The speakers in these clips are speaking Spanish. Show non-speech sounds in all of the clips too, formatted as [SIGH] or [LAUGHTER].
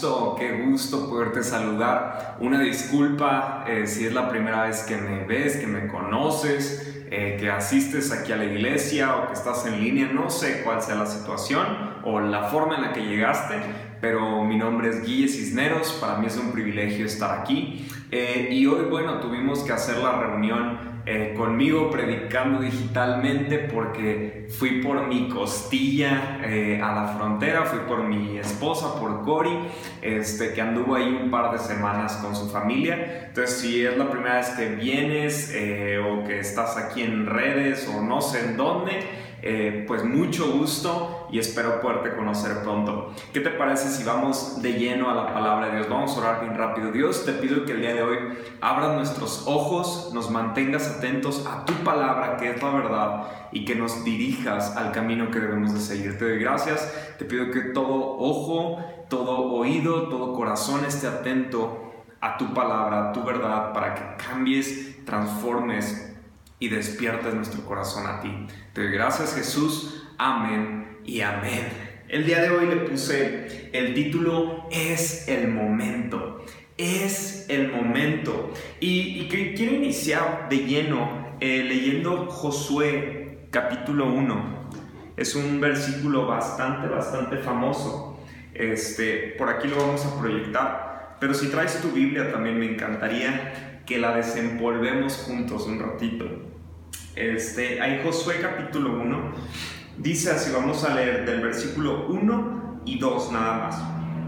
gusto, qué gusto poderte saludar. Una disculpa eh, si es la primera vez que me ves, que me conoces, eh, que asistes aquí a la iglesia o que estás en línea. No sé cuál sea la situación o la forma en la que llegaste, pero mi nombre es Guille Cisneros. Para mí es un privilegio estar aquí. Eh, y hoy, bueno, tuvimos que hacer la reunión eh, conmigo predicando digitalmente porque fui por mi costilla eh, a la frontera, fui por mi esposa, por Cory, este, que anduvo ahí un par de semanas con su familia. Entonces, si es la primera vez que vienes eh, o que estás aquí en redes o no sé en dónde, eh, pues mucho gusto y espero poderte conocer pronto. ¿Qué te parece si vamos de lleno a la palabra de Dios? Vamos a orar bien rápido. Dios, te pido que el día de hoy abras nuestros ojos, nos mantengas atentos a tu palabra, que es la verdad, y que nos dirijas al camino que debemos de seguir. Te doy gracias, te pido que todo ojo, todo oído, todo corazón esté atento a tu palabra, a tu verdad, para que cambies, transformes y despiertes nuestro corazón a ti. Te doy gracias Jesús, amén y amén. El día de hoy le puse el título Es el momento. Es el momento. Y, que quiero iniciar de lleno eh, leyendo Josué capítulo 1. Es un versículo bastante, bastante famoso. Este, por aquí lo vamos a proyectar. Pero si traes tu Biblia también me encantaría que la desempolvemos juntos un ratito. Este, hay Josué capítulo 1, dice así, vamos a leer del versículo 1 y 2 nada más.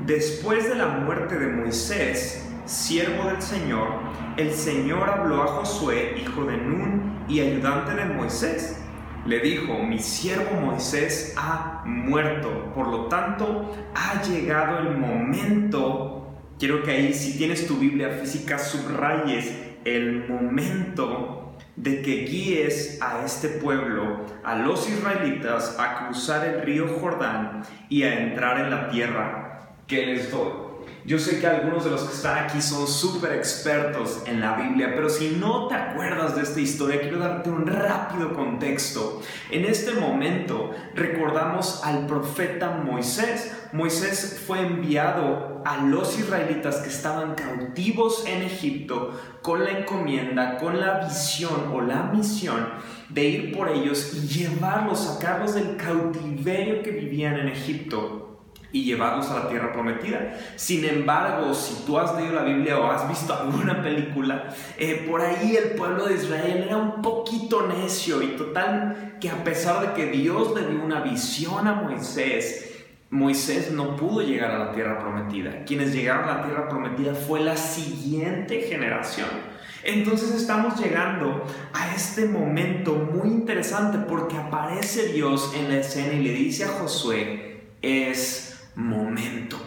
Después de la muerte de Moisés, siervo del Señor, el Señor habló a Josué, hijo de Nun y ayudante de Moisés. Le dijo, mi siervo Moisés ha muerto, por lo tanto ha llegado el momento, quiero que ahí si tienes tu Biblia física subrayes el momento de que guíes a este pueblo, a los israelitas, a cruzar el río Jordán y a entrar en la tierra que les doy. Yo sé que algunos de los que están aquí son súper expertos en la Biblia, pero si no te acuerdas de esta historia, quiero darte un rápido contexto. En este momento recordamos al profeta Moisés. Moisés fue enviado a los israelitas que estaban cautivos en Egipto con la encomienda, con la visión o la misión de ir por ellos y llevarlos, sacarlos del cautiverio que vivían en Egipto y llevarlos a la tierra prometida. Sin embargo, si tú has leído la Biblia o has visto alguna película, eh, por ahí el pueblo de Israel era un poquito necio y total que a pesar de que Dios le dio una visión a Moisés, Moisés no pudo llegar a la tierra prometida. Quienes llegaron a la tierra prometida fue la siguiente generación. Entonces estamos llegando a este momento muy interesante porque aparece Dios en la escena y le dice a Josué, es momento.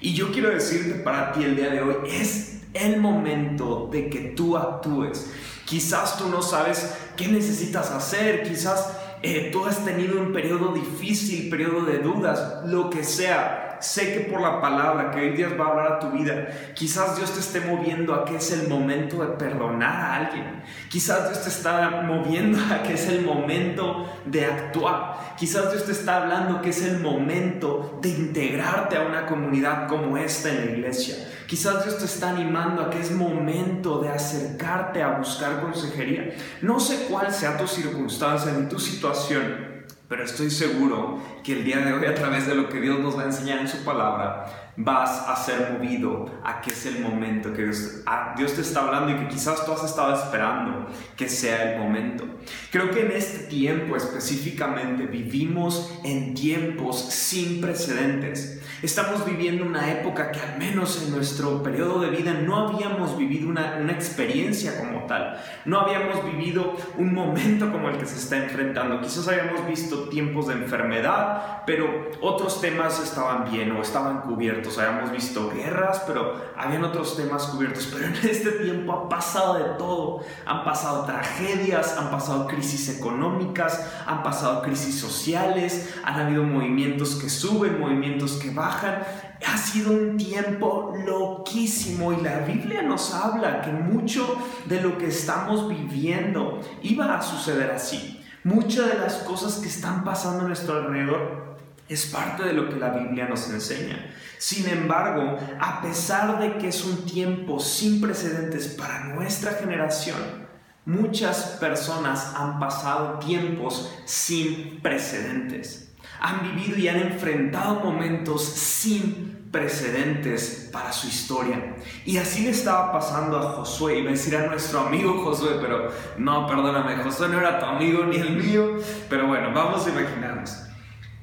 Y yo quiero decirte para ti el día de hoy, es el momento de que tú actúes. Quizás tú no sabes qué necesitas hacer, quizás eh, tú has tenido un periodo difícil, periodo de dudas, lo que sea sé que por la palabra que hoy Dios va a hablar a tu vida, quizás Dios te esté moviendo a que es el momento de perdonar a alguien. Quizás Dios te está moviendo a que es el momento de actuar. Quizás Dios te está hablando que es el momento de integrarte a una comunidad como esta en la iglesia. Quizás Dios te está animando a que es momento de acercarte a buscar consejería. No sé cuál sea tu circunstancia ni tu situación, pero estoy seguro que el día de hoy a través de lo que Dios nos va a enseñar en su palabra, vas a ser movido a que es el momento que Dios, Dios te está hablando y que quizás tú has estado esperando que sea el momento. Creo que en este tiempo específicamente vivimos en tiempos sin precedentes. Estamos viviendo una época que al menos en nuestro periodo de vida no habíamos vivido una, una experiencia como tal. No habíamos vivido un momento como el que se está enfrentando. Quizás habíamos visto tiempos de enfermedad, pero otros temas estaban bien o estaban cubiertos. Habíamos visto guerras, pero habían otros temas cubiertos. Pero en este tiempo ha pasado de todo. Han pasado tragedias, han pasado crisis económicas, han pasado crisis sociales, han habido movimientos que suben, movimientos que bajan ha sido un tiempo loquísimo y la Biblia nos habla que mucho de lo que estamos viviendo iba a suceder así. Muchas de las cosas que están pasando a nuestro alrededor Es parte de lo que la Biblia nos enseña. Sin embargo, a pesar de que es un tiempo sin precedentes para nuestra generación, muchas personas han pasado tiempos sin precedentes. Han vivido y han enfrentado momentos sin precedentes para su historia. Y así le estaba pasando a Josué. Iba a decir a nuestro amigo Josué, pero no, perdóname, Josué no era tu amigo ni el mío. Pero bueno, vamos a imaginarnos.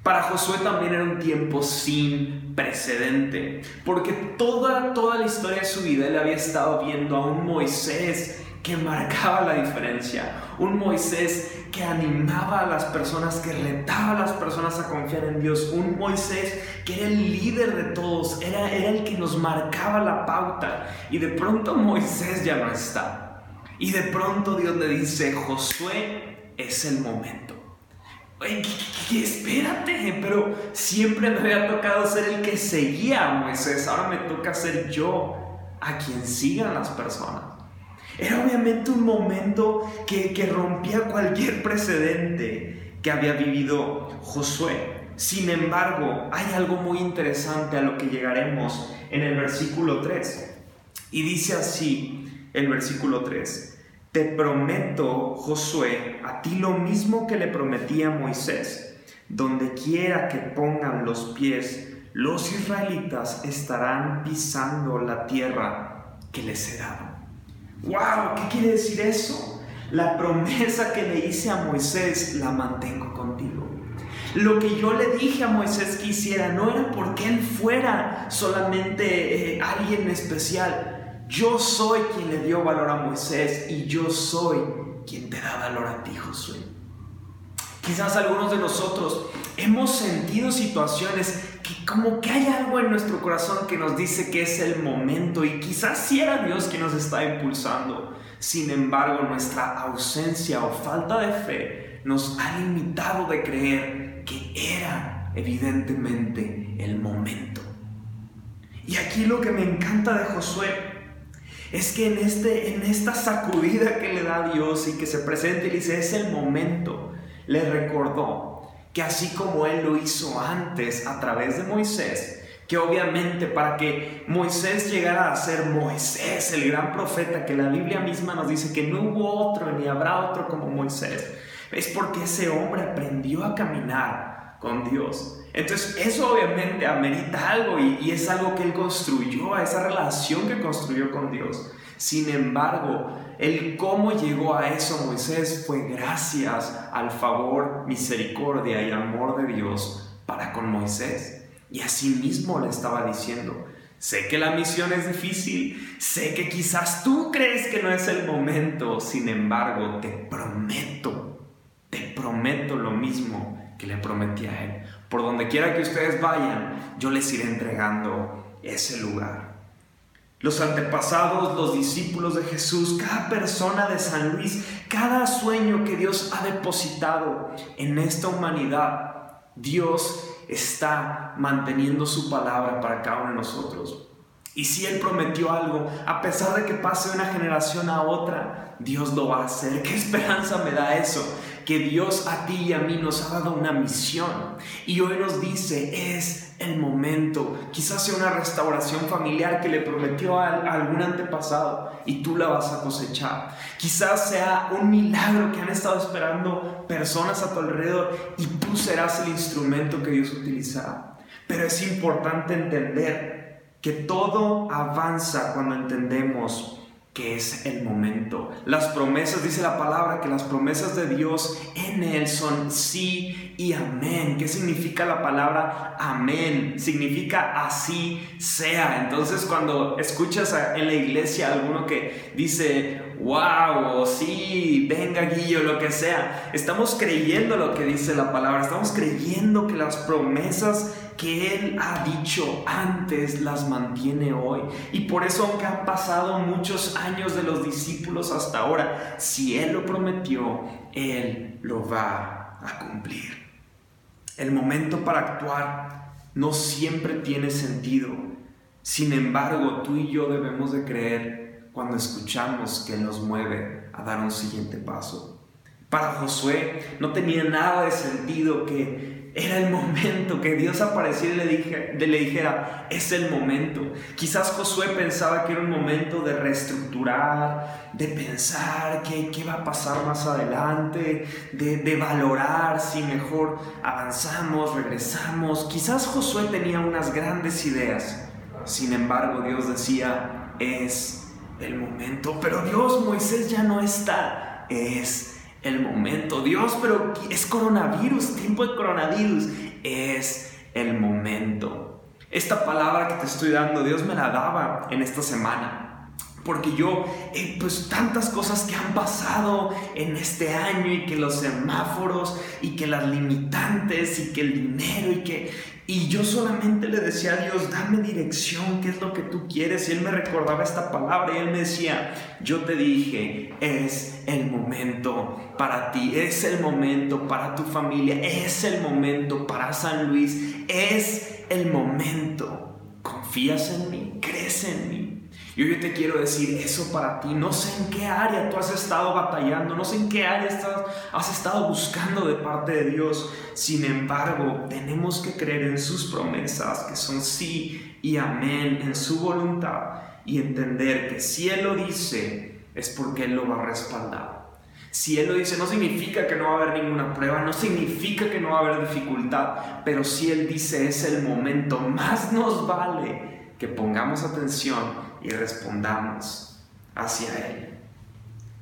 Para Josué también era un tiempo sin precedente, porque toda, toda la historia de su vida él había estado viendo a un Moisés que marcaba la diferencia, un Moisés que animaba a las personas, que retaba a las personas a confiar en Dios, un Moisés que era el líder de todos, era, era el que nos marcaba la pauta, y de pronto Moisés ya no está, y de pronto Dios le dice, Josué es el momento. Oye, espérate, pero siempre me había tocado ser el que seguía a Moisés, ahora me toca ser yo a quien sigan las personas. Era obviamente un momento que, que rompía cualquier precedente que había vivido Josué. Sin embargo, hay algo muy interesante a lo que llegaremos en el versículo 3. Y dice así el versículo 3. Te prometo, Josué, a ti lo mismo que le prometí a Moisés. Donde quiera que pongan los pies, los israelitas estarán pisando la tierra que les he dado. ¡Wow! ¿Qué quiere decir eso? La promesa que le hice a Moisés la mantengo contigo. Lo que yo le dije a Moisés que hiciera no era porque él fuera solamente eh, alguien especial, yo soy quien le dio valor a Moisés y yo soy quien te da valor a ti, Josué. Quizás algunos de nosotros hemos sentido situaciones como que hay algo en nuestro corazón que nos dice que es el momento y quizás si era Dios quien nos está impulsando. Sin embargo, nuestra ausencia o falta de fe nos ha limitado de creer que era evidentemente el momento. Y aquí lo que me encanta de Josué es que en, este, en esta sacudida que le da Dios y que se presenta y dice, es el momento, le recordó que así como Él lo hizo antes a través de Moisés, que obviamente para que Moisés llegara a ser Moisés, el gran profeta, que la Biblia misma nos dice que no hubo otro ni habrá otro como Moisés, es porque ese hombre aprendió a caminar con Dios. Entonces eso obviamente amerita algo y, es algo que él construyó, esa relación que construyó con Dios. Sin embargo, el cómo llegó a eso Moisés fue gracias al favor, misericordia y amor de Dios para con Moisés. Y así mismo le estaba diciendo, sé que la misión es difícil, sé que quizás tú crees que no es el momento, sin embargo, te prometo, te prometo lo mismo que le prometí a él. Por donde quiera que ustedes vayan, yo les iré entregando ese lugar. Los antepasados, los discípulos de Jesús, cada persona de San Luis, cada sueño que Dios ha depositado en esta humanidad, Dios está manteniendo su palabra para cada uno de nosotros. Y si Él prometió algo, a pesar de que pase una generación a otra, Dios lo va a hacer. ¿Qué esperanza me da eso? Que Dios a ti y a mí nos ha dado una misión y hoy nos dice es el momento. Quizás sea una restauración familiar que le prometió a, algún antepasado y tú la vas a cosechar. Quizás sea un milagro que han estado esperando personas a tu alrededor y tú serás el instrumento que Dios utilizará. Pero es importante entender que todo avanza cuando entendemos que es el momento. Las promesas, dice la palabra, que las promesas de Dios en Él son sí y amén. ¿Qué significa la palabra amén? Significa así sea. Entonces cuando escuchas en la iglesia alguno que dice, wow, sí, venga Guillo, lo que sea, estamos creyendo lo que dice la palabra, estamos creyendo que las promesas que Él ha dicho antes las mantiene hoy. Y por eso, aunque han pasado muchos años de los discípulos hasta ahora, si Él lo prometió, Él lo va a cumplir. El momento para actuar no siempre tiene sentido. Sin embargo, tú y yo debemos de creer cuando escuchamos que nos mueve a dar un siguiente paso. Para Josué no tenía nada de sentido que era el momento, que Dios apareciera y le, le dijera, es el momento. Quizás Josué pensaba que era un momento de reestructurar, de pensar qué, qué va a pasar más adelante, de, de valorar si mejor avanzamos, regresamos. Quizás Josué tenía unas grandes ideas. Sin embargo, Dios decía, es el momento. Pero Dios, Moisés ya no está. Es el momento. Dios, pero es coronavirus, tiempo de coronavirus. Es el momento. Esta palabra que te estoy dando, Dios me la daba en esta semana. Porque yo, eh, pues tantas cosas que han pasado en este año y que los semáforos y que las limitantes y que el dinero y que, y yo solamente le decía a Dios, dame dirección, qué es lo que tú quieres. Y Él me recordaba esta palabra y Él me decía, yo te dije, es el momento para ti, es el momento para tu familia, es el momento para San Luis, es el momento. ¿Confías en mí? ¿Crees en mí? Y hoy te quiero decir eso para ti. No sé en qué área tú has estado batallando, no sé en qué área has estado buscando de parte de Dios. Sin embargo, tenemos que creer en sus promesas, que son sí y amén, en su voluntad, y entender que si Él lo dice, es porque Él lo va a respaldar. Si Él lo dice, no significa que no va a haber ninguna prueba, no significa que no va a haber dificultad, pero si Él dice es el momento, más nos vale que pongamos atención y respondamos hacia Él.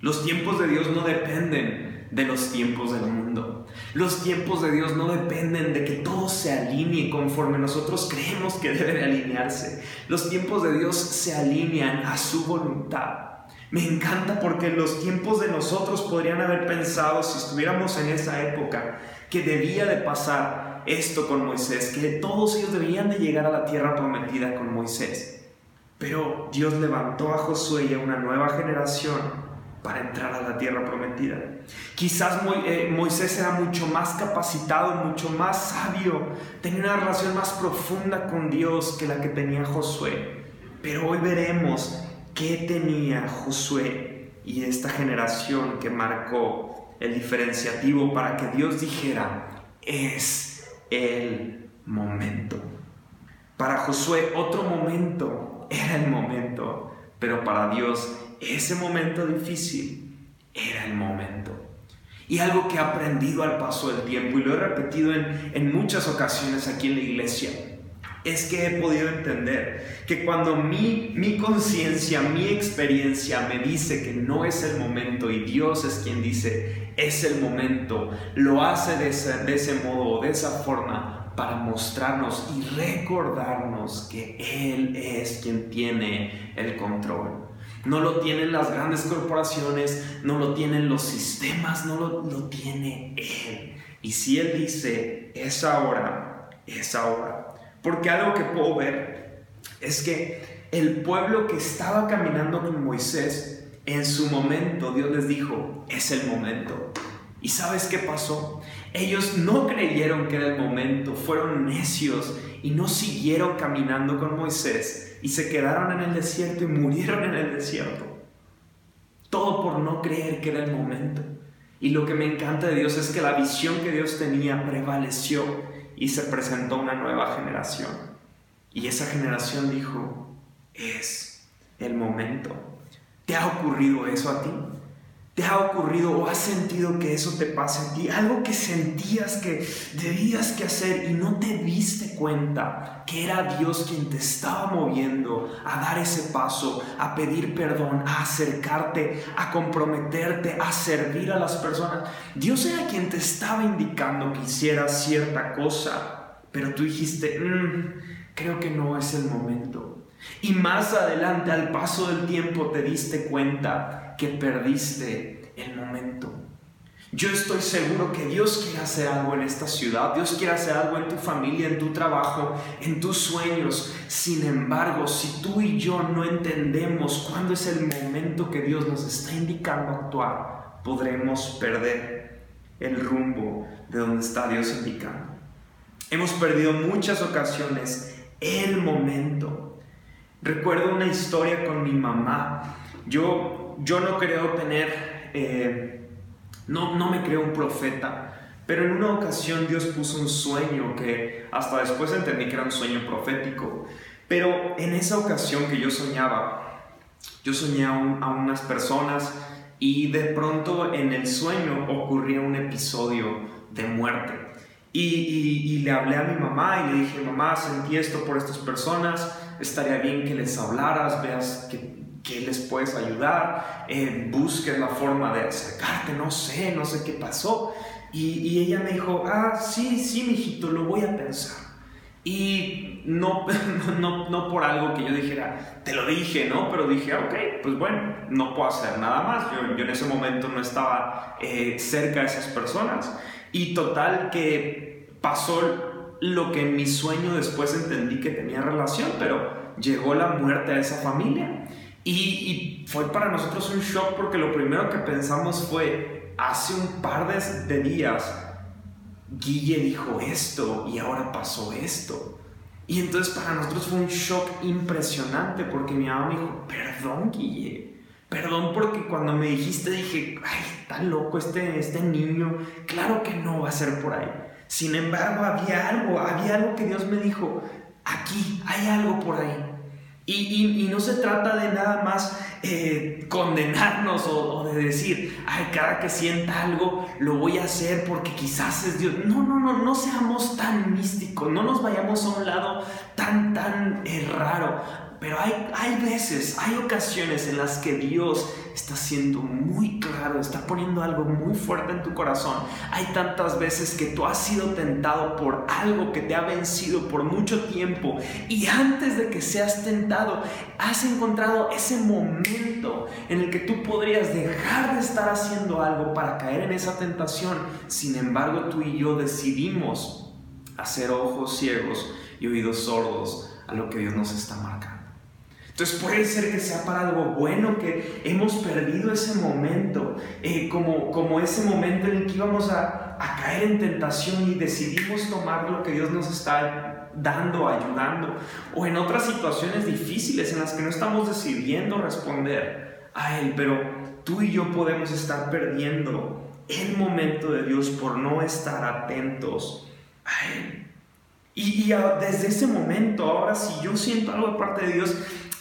Los tiempos de Dios no dependen de los tiempos del mundo. Los tiempos de Dios no dependen de que todo se alinee conforme nosotros creemos que debe alinearse. Los tiempos de Dios se alinean a su voluntad. Me encanta porque los tiempos de nosotros podrían haber pensado, si estuviéramos en esa época, que debía de pasar esto con Moisés, que todos ellos debían de llegar a la tierra prometida con Moisés. Pero Dios levantó a Josué y a una nueva generación para entrar a la tierra prometida. Quizás eh, Moisés era mucho más capacitado, mucho más sabio, tenía una relación más profunda con Dios que la que tenía Josué. Pero hoy veremos qué tenía Josué y esta generación que marcó el diferenciativo para que Dios dijera, es el momento. Para Josué otro momento era el momento, pero para Dios ese momento difícil era el momento. Y algo que he aprendido al paso del tiempo, y lo he repetido en, en muchas ocasiones aquí en la iglesia, es que he podido entender que cuando mi, mi conciencia, mi experiencia me dice que no es el momento y Dios es quien dice es el momento, lo hace de ese, de ese modo o de esa forma, para mostrarnos y recordarnos que Él es quien tiene el control. No lo tienen las grandes corporaciones, no lo tienen los sistemas, no lo, lo tiene Él. Y si Él dice, es ahora, es ahora. Porque algo que puedo ver es que el pueblo que estaba caminando con Moisés, en su momento Dios les dijo, es el momento. ¿Y sabes qué pasó? Ellos no creyeron que era el momento, fueron necios y no siguieron caminando con Moisés y se quedaron en el desierto y murieron en el desierto. Todo por no creer que era el momento. Y lo que me encanta de Dios es que la visión que Dios tenía prevaleció y se presentó una nueva generación. Y esa generación dijo, es el momento. ¿Te ha ocurrido eso a ti? ¿Te ha ocurrido o has sentido que eso te pasa en ti? Algo que sentías que debías que hacer y no te diste cuenta que era Dios quien te estaba moviendo a dar ese paso, a pedir perdón, a acercarte, a comprometerte, a servir a las personas. Dios era quien te estaba indicando que hicieras cierta cosa, pero tú dijiste, mm, creo que no es el momento. Y más adelante, al paso del tiempo, te diste cuenta que perdiste el momento. Yo estoy seguro que Dios quiere hacer algo en esta ciudad, Dios quiere hacer algo en tu familia, en tu trabajo, en tus sueños. Sin embargo, si tú y yo no entendemos cuándo es el momento que Dios nos está indicando actuar, podremos perder el rumbo de donde está Dios indicando. Hemos perdido muchas ocasiones el momento. Recuerdo una historia con mi mamá. Yo yo no creo tener, eh, no, no me creo un profeta, Pero en una ocasión Dios puso un sueño que hasta después entendí que era un sueño profético. Pero en esa ocasión que yo soñaba, yo soñé a, unas personas y de pronto en el sueño ocurría un episodio de muerte. Y, le hablé a mi mamá y le dije, mamá, sentí esto por estas personas, estaría bien que les hablaras, veas que, les puedes ayudar, eh, busques la forma de acercarte, no sé, no sé qué pasó. Y, ella me dijo, ah, sí, sí, mijito, lo voy a pensar. Y [LAUGHS] no, no, no, por algo que yo dijera, te lo dije, ¿no? Pero dije, ok, pues bueno, no puedo hacer nada más. Yo, yo en ese momento no estaba eh, cerca de esas personas. Y total que pasó lo que en mi sueño después entendí que tenía relación, pero llegó la muerte a esa familia. Y, fue para nosotros un shock porque lo primero que pensamos fue, hace un par de, de días, Guille dijo esto y ahora pasó esto. Y entonces para nosotros fue un shock impresionante porque mi mamá me dijo, perdón Guille, perdón porque cuando me dijiste dije, ay, está loco este, este niño, claro que no va a ser por ahí. Sin embargo, había algo, había algo que Dios me dijo, aquí hay algo por ahí. Y, y, no se trata de nada más eh, condenarnos o, de decir, ay, cada que sienta algo lo voy a hacer porque quizás es Dios. No, no, no, no seamos tan místicos, no nos vayamos a un lado tan, tan eh, raro. Pero hay, hay veces, hay ocasiones en las que Dios está siendo muy claro, está poniendo algo muy fuerte en tu corazón. Hay tantas veces que tú has sido tentado por algo que te ha vencido por mucho tiempo y antes de que seas tentado, has encontrado ese momento en el que tú podrías dejar de estar haciendo algo para caer en esa tentación. Sin embargo, tú y yo decidimos hacer ojos ciegos y oídos sordos a lo que Dios nos está marcando. Entonces puede ser que sea para algo bueno, que hemos perdido ese momento, eh, como, como ese momento en el que íbamos a, a caer en tentación y decidimos tomar lo que Dios nos está dando, ayudando, o en otras situaciones difíciles en las que no estamos decidiendo responder a Él, pero tú y yo podemos estar perdiendo el momento de Dios por no estar atentos a Él. Y, y desde ese momento, ahora si yo siento algo de parte de Dios,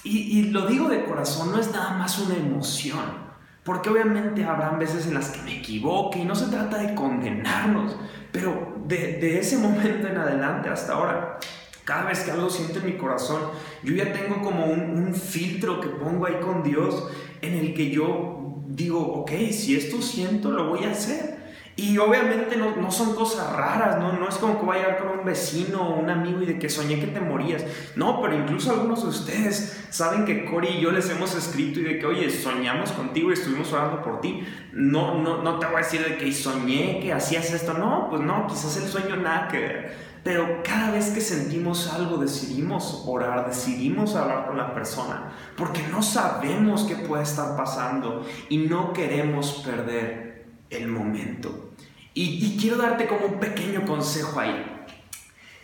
y, lo digo de corazón, no es nada más una emoción. Porque obviamente habrán veces en las que me equivoque y no se trata de condenarnos, pero de, ese [LAUGHS] momento en adelante hasta ahora, cada vez que algo siento en mi corazón, yo ya tengo como un, un filtro que pongo ahí con Dios en el que yo digo, ok, si esto siento, lo voy a hacer. Y obviamente no, no, son cosas raras, ¿no? no es como que vaya a llegar con un vecino o un amigo y de que soñé que te morías. No, pero incluso algunos de ustedes saben que Cory y yo les hemos escrito y de que, oye, soñamos contigo y estuvimos orando por ti. No, no, no te voy a decir de que soñé que hacías esto. No, pues no, quizás el sueño nada que ver. Pero cada vez que sentimos algo decidimos orar, decidimos hablar con la persona, porque no sabemos qué puede estar pasando y no queremos perder el momento. Y, quiero darte como un pequeño consejo ahí.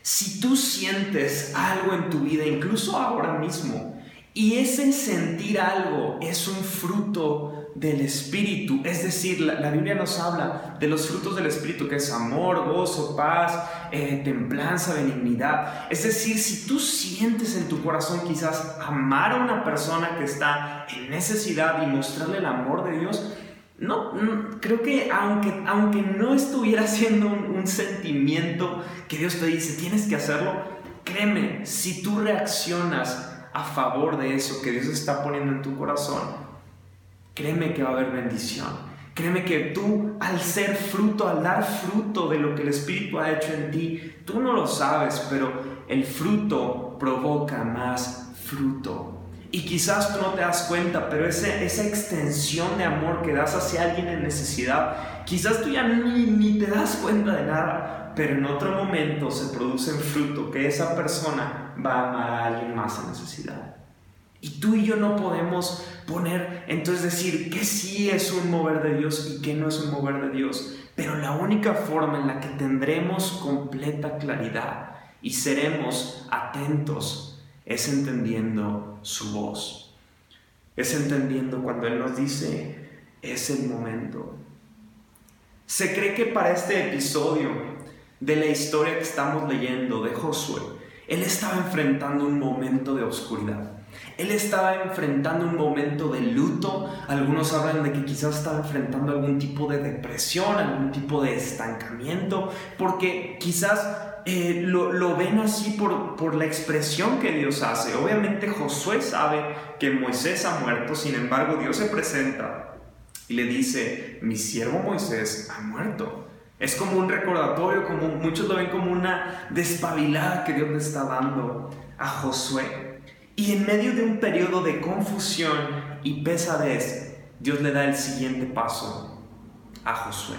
Si tú sientes algo en tu vida, incluso ahora mismo, y ese sentir algo es un fruto del Espíritu, es decir, la, Biblia nos habla de los frutos del Espíritu, que es amor, gozo, paz, eh, templanza, benignidad. Es decir, si tú sientes en tu corazón quizás amar a una persona que está en necesidad y mostrarle el amor de Dios, no, creo que aunque, aunque no estuviera siendo un, sentimiento que Dios te dice, tienes que hacerlo, créeme, si tú reaccionas a favor de eso que Dios está poniendo en tu corazón, créeme que va a haber bendición. Créeme que tú, al ser fruto, al dar fruto de lo que el Espíritu ha hecho en ti, tú no lo sabes, pero el fruto provoca más fruto. Y quizás tú no te das cuenta, pero ese, esa extensión de amor que das hacia alguien en necesidad, quizás tú ya ni, ni te das cuenta de nada, pero en otro momento se produce el fruto que esa persona va a amar a alguien más en necesidad. Y tú y yo no podemos poner, entonces decir que sí es un mover de Dios y que no es un mover de Dios. Pero la única forma en la que tendremos completa claridad y seremos atentos es entendiendo su voz. Es entendiendo cuando Él nos dice, es el momento. Se cree que para este episodio de la historia que estamos leyendo de Josué, él estaba enfrentando un momento de oscuridad. Él estaba enfrentando un momento de luto. Algunos hablan de que quizás estaba enfrentando algún tipo de depresión, algún tipo de estancamiento, porque quizás eh, lo, ven así por, por la expresión que Dios hace. Obviamente Josué sabe que Moisés ha muerto, sin embargo Dios se presenta y le dice, mi siervo Moisés ha muerto. Es como un recordatorio, como muchos lo ven como una despabilada que Dios le está dando a Josué. Y en medio de un periodo de confusión y pesadez, Dios le da el siguiente paso a Josué.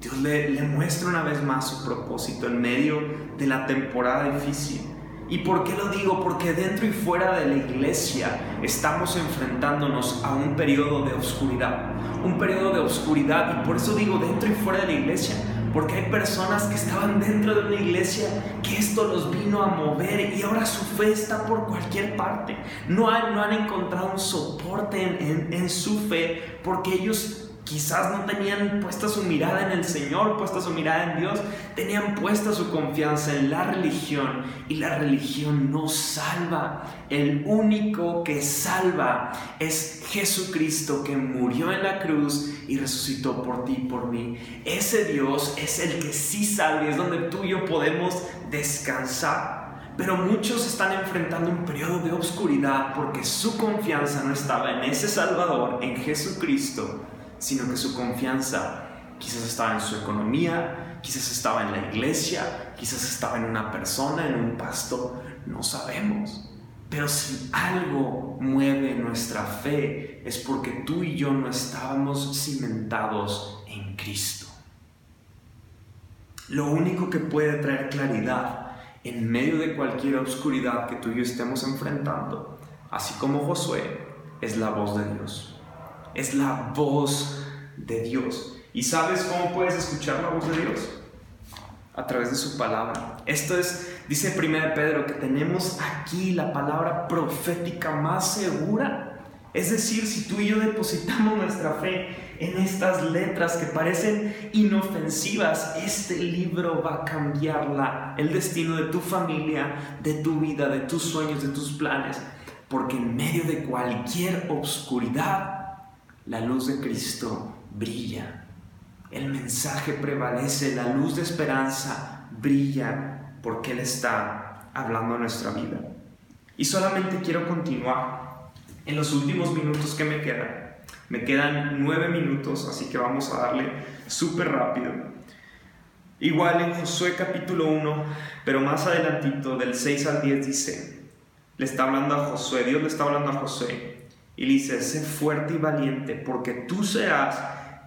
Dios le, muestra una vez más su propósito en medio de la temporada difícil. ¿Y por qué lo digo? Porque dentro y fuera de la iglesia estamos enfrentándonos a un periodo de oscuridad. Un periodo de oscuridad. Y por eso digo dentro y fuera de la iglesia. Porque hay personas que estaban dentro de una iglesia que esto los vino a mover y ahora su fe está por cualquier parte. No han, encontrado un soporte en su fe porque ellos Quizás no tenían puesta su mirada en el Señor, puesta su mirada en Dios, tenían puesta su confianza en la religión y la religión no salva. El único que salva es Jesucristo que murió en la cruz y resucitó por ti y por mí. Ese Dios es el que sí salva y es donde tú y yo podemos descansar. Pero muchos están enfrentando un periodo de oscuridad porque su confianza no estaba en ese Salvador, en Jesucristo, sino que su confianza quizás estaba en su economía, quizás estaba en la iglesia, quizás estaba en una persona, en un pastor, no sabemos. Pero si algo mueve nuestra fe es porque tú y yo no estábamos cimentados en Cristo. Lo único que puede traer claridad en medio de cualquier oscuridad que tú y yo estemos enfrentando, así como Josué, es la voz de Dios es la voz de Dios. ¿Y sabes cómo puedes escuchar la voz de Dios? A través de su palabra. Esto es, dice 1 Pedro, que tenemos aquí la palabra profética más segura. Es decir, si tú y yo depositamos nuestra fe en estas letras que parecen inofensivas, este libro va a cambiar el destino de tu familia, de tu vida, de tus sueños, de tus planes. Porque en medio de cualquier obscuridad, la luz de Cristo brilla. El mensaje prevalece, la luz de esperanza brilla porque Él está hablando nuestra vida. Y solamente quiero continuar en los últimos minutos que me quedan. Me quedan nueve minutos, así que vamos a darle súper rápido. Igual en Josué capítulo 1, pero más adelantito, del 6 al 10 dice, le está hablando a Josué, Dios le está hablando a Josué, y dice, sé fuerte y valiente, porque tú serás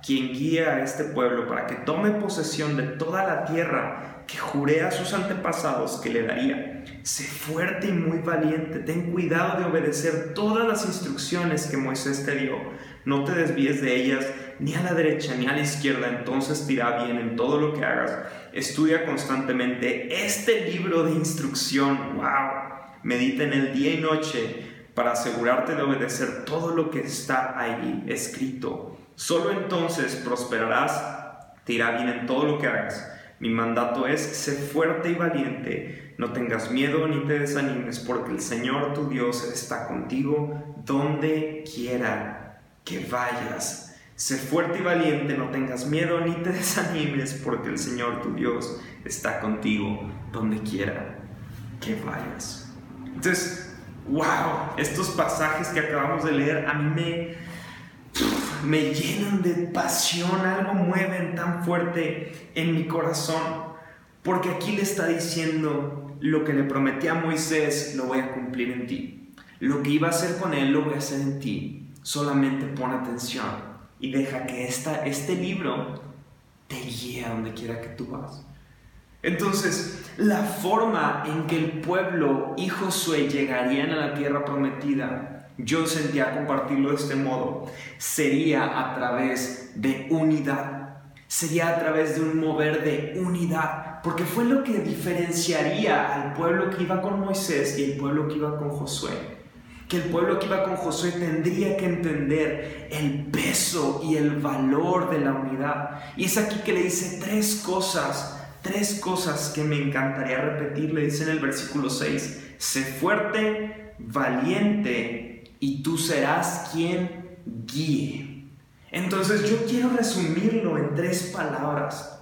quien guía a este pueblo para que tome posesión de toda la tierra que juré a sus antepasados que le daría. Sé fuerte y muy valiente, ten cuidado de obedecer todas las instrucciones que Moisés te dio. No te desvíes de ellas ni a la derecha ni a la izquierda, entonces te bien en todo lo que hagas. Estudia constantemente este libro de instrucción. ¡Wow! Medita en el día y noche para asegurarte de obedecer todo lo que está ahí escrito. Solo entonces prosperarás, te irá bien en todo lo que hagas. Mi mandato es, sé fuerte y valiente, no tengas miedo ni te desanimes, porque el Señor tu Dios está contigo donde quiera que vayas. Sé fuerte y valiente, no tengas miedo ni te [LAUGHS] desanimes, porque el Señor tu Dios está contigo donde quiera que vayas. Entonces, wow, estos pasajes que acabamos de leer a mí me, me llenan de pasión, algo mueven tan fuerte en mi corazón, porque aquí le está diciendo, lo que le prometí a Moisés lo voy a cumplir en ti, lo que iba a hacer con él lo voy a hacer en ti, solamente pon atención y deja que esta, este libro te guíe a donde quiera que tú vas. Entonces, la forma en que el pueblo y Josué llegarían a la tierra prometida, yo sentía compartirlo de este modo, sería a través de unidad, sería a través de un mover de unidad, porque fue lo que diferenciaría al pueblo que iba con Moisés y el pueblo que iba con Josué. Que el pueblo que iba con Josué tendría que entender el peso y el valor de la unidad. Y es aquí que le dice tres cosas, tres cosas que me encantaría repetir. Le dice en el versículo 6, sé fuerte, valiente, y tú serás quien guíe. Entonces yo quiero resumirlo en tres palabras.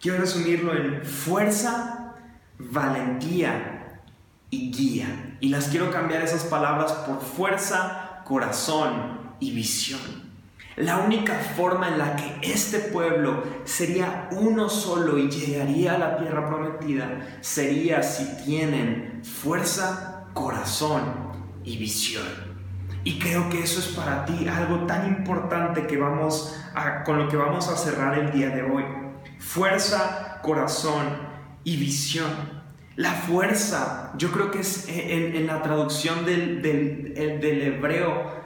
Quiero resumirlo en fuerza, valentía y guía. Y las quiero cambiar esas palabras por fuerza, corazón y visión. La única forma en la que este pueblo sería uno solo y llegaría a la tierra prometida sería si tienen fuerza, corazón y visión. Y creo que eso es para ti algo tan importante que vamos a, con lo que vamos a cerrar el día de hoy. Fuerza, corazón y visión. La fuerza, yo creo que es en, la traducción del, del, hebreo,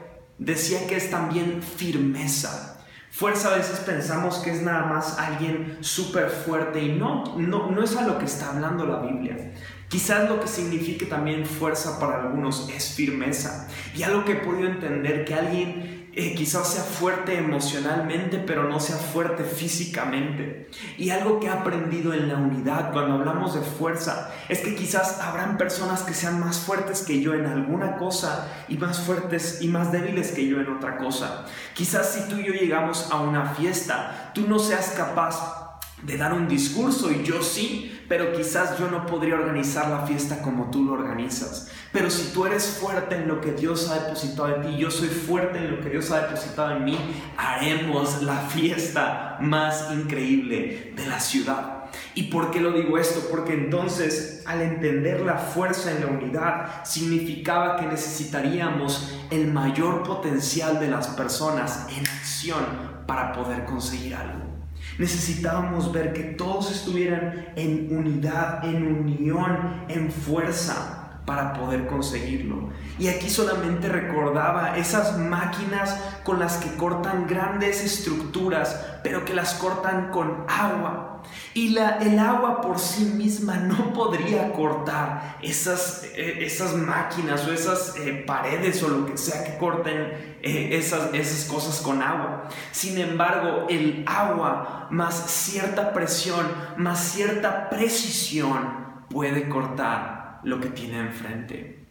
decía que es también firmeza. Fuerza a veces pensamos que es nada más alguien súper fuerte y no, no, no es a lo que está hablando la Biblia. Quizás lo que signifique también fuerza para algunos es firmeza. Y algo que he podido entender que alguien eh, quizás sea fuerte emocionalmente, pero no sea fuerte físicamente. Y algo que he aprendido en la unidad cuando hablamos de fuerza es que quizás habrán personas que sean más fuertes que yo en alguna cosa y más fuertes y más débiles que yo en otra cosa. Quizás si tú y yo llegamos a una fiesta, tú no seas capaz de dar un discurso y yo sí, pero quizás yo no podría organizar la fiesta como tú lo organizas. Pero si tú eres fuerte en lo que Dios ha depositado en ti, yo soy fuerte en lo que Dios ha depositado en mí, haremos la fiesta más increíble de la ciudad. ¿Y por qué lo digo esto? Porque entonces al entender la fuerza en la unidad significaba que necesitaríamos el mayor potencial de las personas en acción para poder conseguir algo. Necesitábamos ver que todos estuvieran en unidad, en unión, en fuerza para poder conseguirlo. Y aquí solamente recordaba esas máquinas con las que cortan grandes estructuras, pero que las cortan con agua. Y la, el agua por sí misma no podría cortar esas, eh, esas máquinas o esas eh, paredes o lo que sea que corten eh, esas, esas cosas con agua. Sin embargo, el agua más cierta presión, más cierta precisión puede cortar lo que tiene enfrente.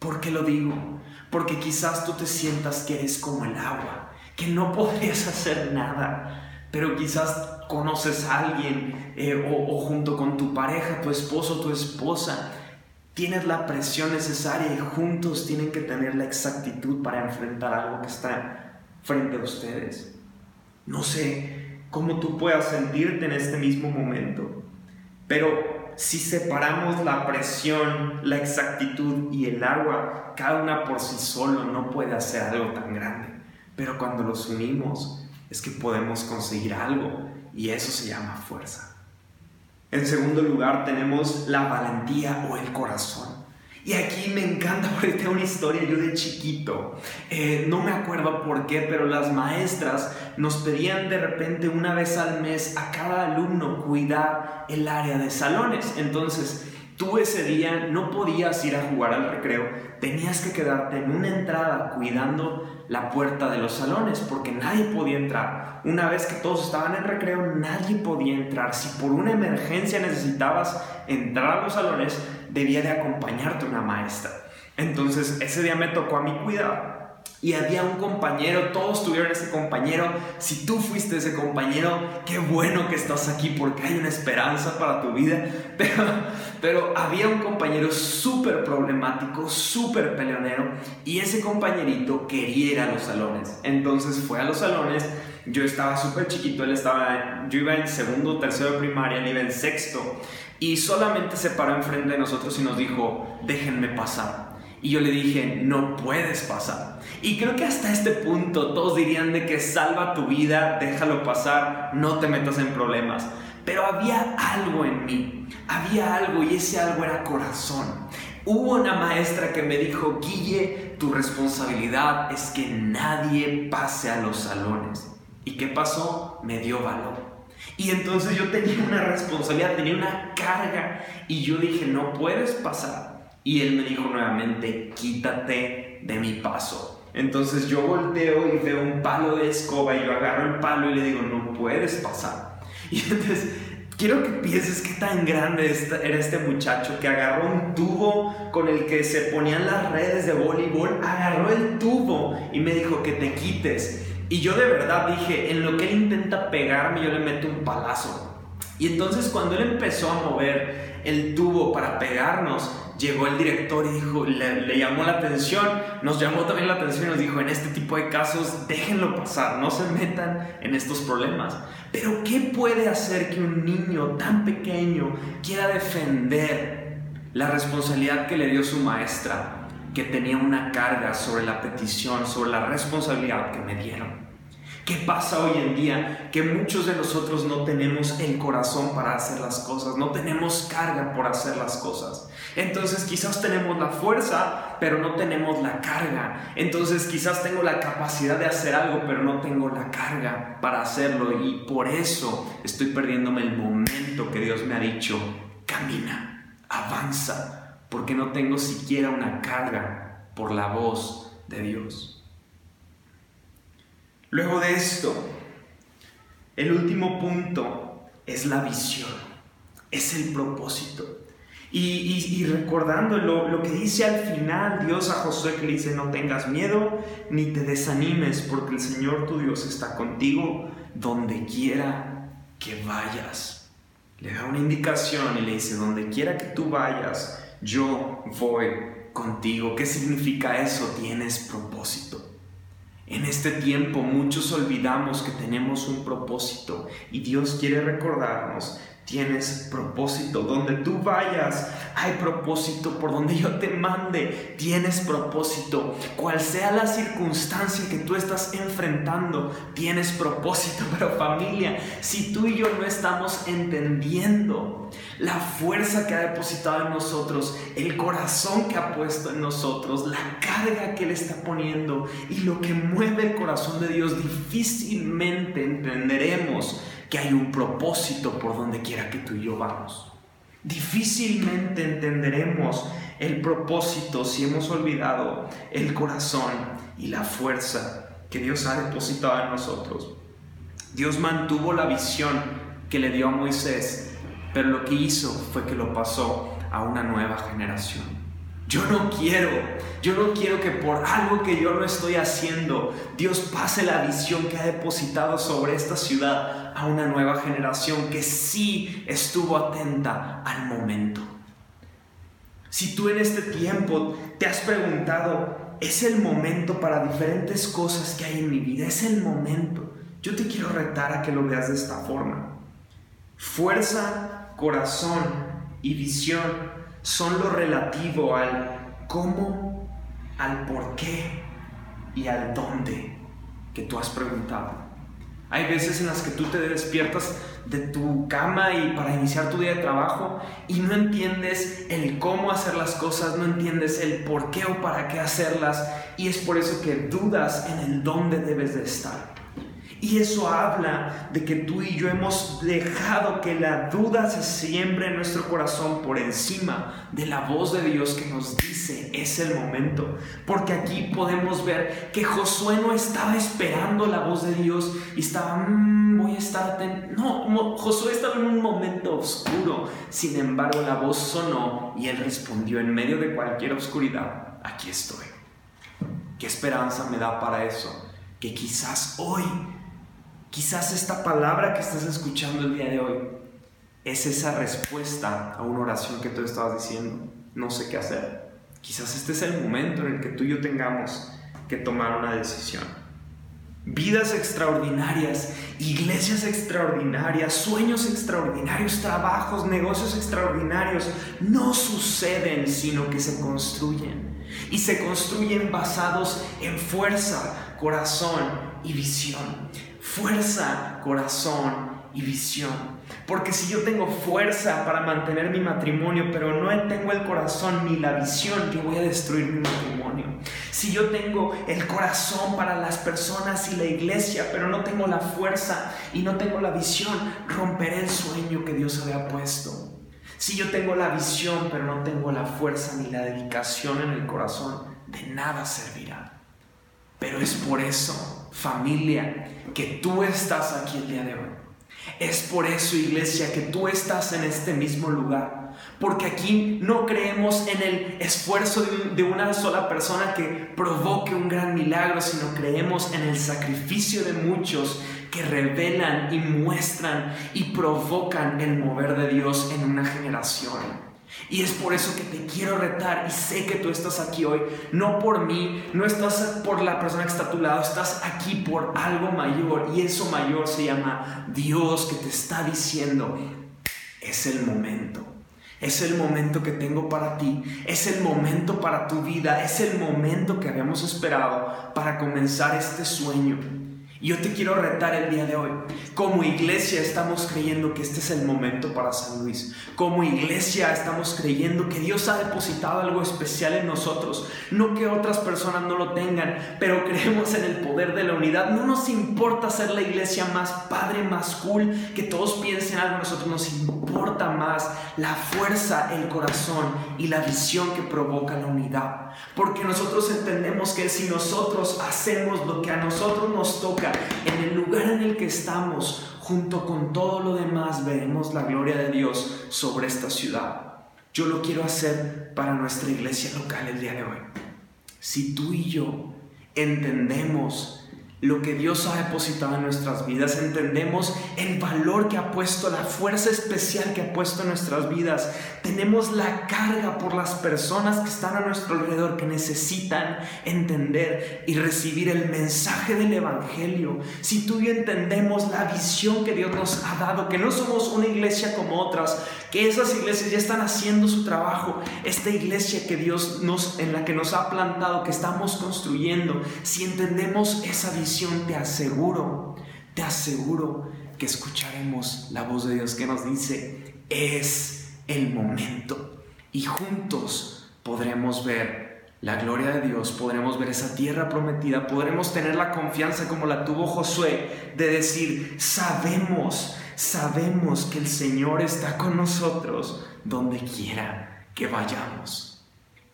¿Por qué lo digo? Porque quizás tú te sientas que eres como el agua, que no [LAUGHS] podrías hacer nada, pero quizás conoces a alguien eh, o, o junto con tu pareja, tu esposo, tu esposa, tienes la presión necesaria y juntos tienen que tener la exactitud para enfrentar algo que está frente a ustedes. No sé cómo tú puedas sentirte en este mismo momento, pero si separamos la presión, la exactitud y el agua, cada una por sí solo no puede hacer algo tan grande. Pero cuando los unimos es que podemos conseguir algo y eso se llama fuerza. En segundo lugar tenemos la valentía o el corazón. Y aquí me encanta [LAUGHS] porque tengo una historia yo de chiquito. Eh, no me acuerdo por qué, pero las maestras nos pedían de repente una vez al mes a cada alumno cuidar el área de salones. Entonces, tú ese día no podías ir a jugar al recreo, tenías que quedarte en una entrada cuidando la puerta de los salones porque nadie podía entrar. Una vez que todos estaban en recreo, nadie podía entrar. Si por una emergencia necesitabas entrar a los salones, debía de acompañarte una maestra. Entonces ese día me tocó a mí cuidar y había un compañero, todos tuvieron ese compañero. Si tú fuiste ese compañero, qué bueno que estás aquí porque hay una esperanza para tu vida. [LAUGHS] Pero, pero había un compañero súper problemático, súper peleonero y ese compañerito quería ir a los salones. Entonces fue a los salones. Yo estaba súper chiquito, él estaba, yo iba en segundo, tercero de primaria, él iba en sexto y solamente se paró enfrente de nosotros y nos dijo, déjenme pasar. Y yo le dije, no puedes pasar. Y creo que hasta este punto todos dirían de que salva tu vida, déjalo pasar, no te metas en problemas. Pero había algo en mí, había algo y ese algo era corazón. Hubo una maestra que me dijo, Guille, tu responsabilidad es que nadie pase a los salones. ¿Y qué pasó? Me dio valor. Y entonces yo tenía una responsabilidad, tenía una carga y yo dije, no puedes pasar. Y él me dijo nuevamente, quítate de mi paso. Entonces yo volteo y veo un palo de escoba y yo agarro el palo y le digo, no puedes pasar. Y entonces quiero que pienses qué tan grande era este muchacho que agarró un tubo con el que se ponían las redes de voleibol, agarró el tubo y me dijo que te quites. Y yo de verdad dije, en lo que él intenta pegarme, yo le meto un palazo. Y entonces cuando él empezó a mover el tubo para pegarnos, llegó el director y dijo, le, llamó la atención, nos llamó también la atención y nos dijo, en este tipo de casos déjenlo pasar, no se metan en estos problemas. Pero ¿qué puede hacer que un niño tan pequeño quiera defender la responsabilidad que le dio su maestra, que tenía una carga sobre la petición, sobre la responsabilidad que me dieron? ¿Qué pasa hoy en día? Que muchos de nosotros no tenemos el corazón para hacer las cosas, no tenemos carga por hacer las cosas. Entonces quizás tenemos la fuerza, pero no tenemos la carga. Entonces quizás tengo la capacidad de hacer algo, pero no tengo la carga para hacerlo. Y por eso estoy perdiéndome el momento que Dios me ha dicho, camina, avanza, porque no tengo siquiera una carga por la voz de Dios. Luego de esto, el último punto es la visión, es el propósito. Y, recordando lo, que dice al final Dios a Josué que le dice, no tengas miedo ni te desanimes porque el Señor tu Dios está contigo donde quiera que vayas. Le da una indicación y le dice, donde quiera que tú vayas, yo voy contigo. ¿Qué significa eso? Tienes propósito. En este tiempo muchos olvidamos que tenemos un propósito y Dios quiere recordarnos tienes propósito. Donde tú vayas, hay propósito. Por donde yo te mande, tienes propósito. Cual sea la circunstancia que tú estás enfrentando, tienes propósito. [LAUGHS] Pero familia, si tú y yo no estamos entendiendo la fuerza que ha depositado en nosotros, el corazón que ha puesto en nosotros, la carga que Él está poniendo y lo que mueve el corazón de Dios, difícilmente entenderemos que hay un propósito por donde quiera que tú y yo vamos. Difícilmente entenderemos el propósito si hemos olvidado el corazón y la fuerza que Dios ha depositado en nosotros. Dios mantuvo la visión que le dio a Moisés, pero lo que hizo fue que lo pasó a una nueva generación. Yo no quiero, yo no quiero que por algo que yo no estoy haciendo, Dios pase la visión que ha depositado sobre esta ciudad a una nueva generación que sí estuvo atenta al momento. Si tú en este tiempo te has preguntado, es el momento para diferentes cosas que hay en mi vida, es el momento, yo te quiero retar a que lo veas de esta forma. Fuerza, corazón y visión son lo relativo al cómo, al por qué y al dónde que tú has preguntado. Hay veces en las que tú te despiertas de tu cama y para iniciar tu día de trabajo y no entiendes el cómo hacer las cosas, no entiendes el por qué o para qué hacerlas y es por eso que dudas en el dónde debes de estar. Y eso habla de que tú y yo hemos dejado que la duda se siembre en nuestro corazón por encima de la voz de Dios que nos dice es el momento. Porque aquí podemos ver que Josué no estaba esperando la voz de Dios y estaba, mm, voy a estar atento. No, Josué estaba en un momento oscuro. Sin embargo, la voz sonó y él respondió en medio de cualquier oscuridad, aquí estoy. ¿Qué esperanza me da para eso? Que quizás hoy Quizás esta palabra que estás escuchando el día de hoy es esa respuesta a una oración que tú estabas diciendo. No sé qué hacer. Quizás este es el momento en el que tú y yo tengamos que tomar una decisión. Vidas extraordinarias, iglesias extraordinarias, sueños extraordinarios, trabajos, negocios extraordinarios no suceden, sino que se construyen. Y se construyen basados en fuerza, corazón y visión fuerza, corazón y visión. Porque si yo tengo fuerza para mantener mi matrimonio, pero no tengo el corazón ni la visión, yo voy a destruir mi matrimonio. Si yo tengo el corazón para las personas y la iglesia, pero no tengo la fuerza y no tengo la visión, romperé el sueño que Dios había puesto. Si yo tengo la visión, pero no tengo la fuerza ni la dedicación en el corazón, de nada servirá. Pero es por eso, familia, que tú estás aquí el día de hoy. Es por eso, iglesia, que tú estás en este mismo lugar. Porque aquí no creemos en el esfuerzo de una sola persona que provoque un gran milagro, sino creemos en el sacrificio de muchos que revelan y muestran y provocan el mover de Dios en una generación. Y es por eso que te quiero retar y sé que tú estás aquí hoy, no por mí, no estás por la persona que está a tu lado, estás aquí por algo mayor y eso mayor se llama Dios que te está diciendo, es el momento. Es el momento que tengo para ti, es el momento para tu vida, es el momento que habíamos esperado para comenzar este sueño. Yo te quiero retar el día de hoy. Como iglesia estamos creyendo que este es el momento para San Luis. Como iglesia estamos creyendo que Dios ha depositado algo especial en nosotros. No que otras personas no lo tengan, pero creemos en el poder de la unidad. No nos importa ser la iglesia más padre, más cool, que todos piensen algo. Nosotros nos importa más la fuerza, el corazón y la visión que provoca la unidad. Porque nosotros entendemos que si nosotros hacemos lo que a nosotros nos toca, en el lugar en el que estamos, junto con todo lo demás, veremos la gloria de Dios sobre esta ciudad. Yo lo quiero hacer para nuestra iglesia local el día de hoy. Si tú y yo entendemos lo que Dios ha depositado en nuestras vidas, entendemos el valor que ha puesto, la fuerza especial que ha puesto en nuestras vidas, tenemos la carga por las personas que están a nuestro alrededor, que necesitan entender y recibir el mensaje del Evangelio. Si tú y yo entendemos la visión que Dios nos ha dado, que no somos una iglesia como otras, que esas iglesias ya están haciendo su trabajo, esta iglesia que Dios nos, en la que nos ha plantado, que estamos construyendo, si entendemos esa visión, te aseguro, te aseguro que escucharemos la voz de Dios que nos dice, es el momento. Y juntos podremos ver la gloria de Dios, podremos ver esa tierra prometida, podremos tener la confianza como la tuvo Josué de decir, sabemos, sabemos que el Señor está con nosotros donde quiera que vayamos.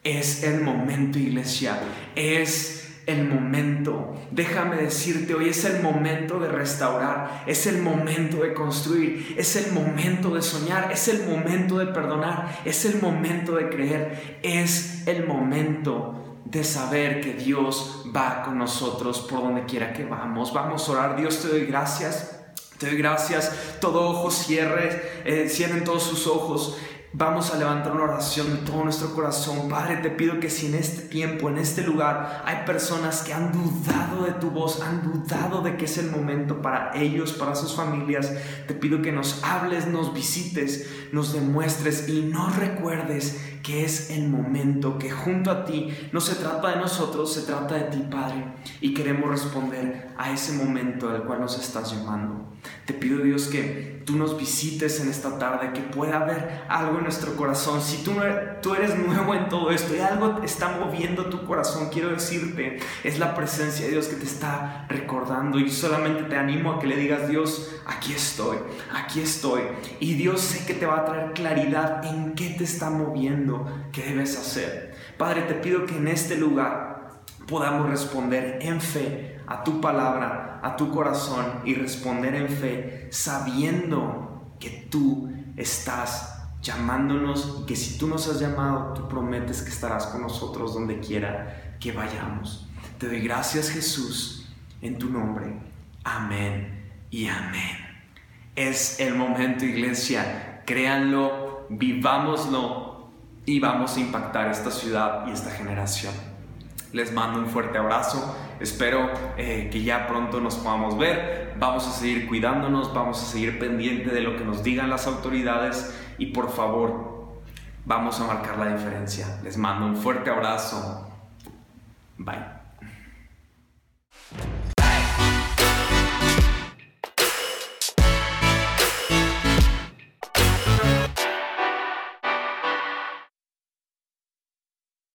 Es el momento, iglesia, es el momento. Déjame decirte, hoy es el momento de restaurar, es el momento de construir, es el momento de soñar, es el momento de perdonar, es el momento de creer, es el momento de saber que Dios va con nosotros por donde quiera que vamos. Vamos a orar, Dios te doy gracias. Te doy gracias, todo ojo cierre, eh, cierren todos sus ojos Vamos a levantar una oración de todo nuestro corazón. Padre, te pido que si en este tiempo, en este lugar, hay personas que han dudado de tu voz, han dudado de que es el momento para ellos, para sus familias, te pido que nos hables, nos visites, nos demuestres y nos recuerdes que es el momento, que junto a ti no se trata de nosotros, se trata de ti, Padre, y queremos responder a ese momento al cual nos estás llamando. Te pido, Dios, que tú nos visites en esta tarde, que pueda haber algo en nuestro corazón. Si tú, tú eres nuevo en todo esto y algo está moviendo tu corazón, quiero decirte, es la presencia de Dios que te está recordando y solamente te animo a que le digas, Dios, aquí estoy, aquí estoy. Y Dios sé que te va a traer claridad en qué te está moviendo que debes hacer. Padre, te pido que en este lugar podamos responder en fe a tu palabra, a tu corazón y responder en fe sabiendo que tú estás llamándonos y que si tú nos has llamado, tú prometes que estarás con nosotros donde quiera que vayamos. Te doy gracias Jesús en tu nombre. Amén y amén. Es el momento iglesia, créanlo, vivámoslo y vamos a impactar esta ciudad y esta generación. Les mando un fuerte abrazo, espero eh, que ya pronto nos podamos ver, vamos a seguir cuidándonos, vamos a seguir pendiente de lo que nos digan las autoridades y por favor, vamos a marcar la diferencia. Les mando un fuerte abrazo, bye.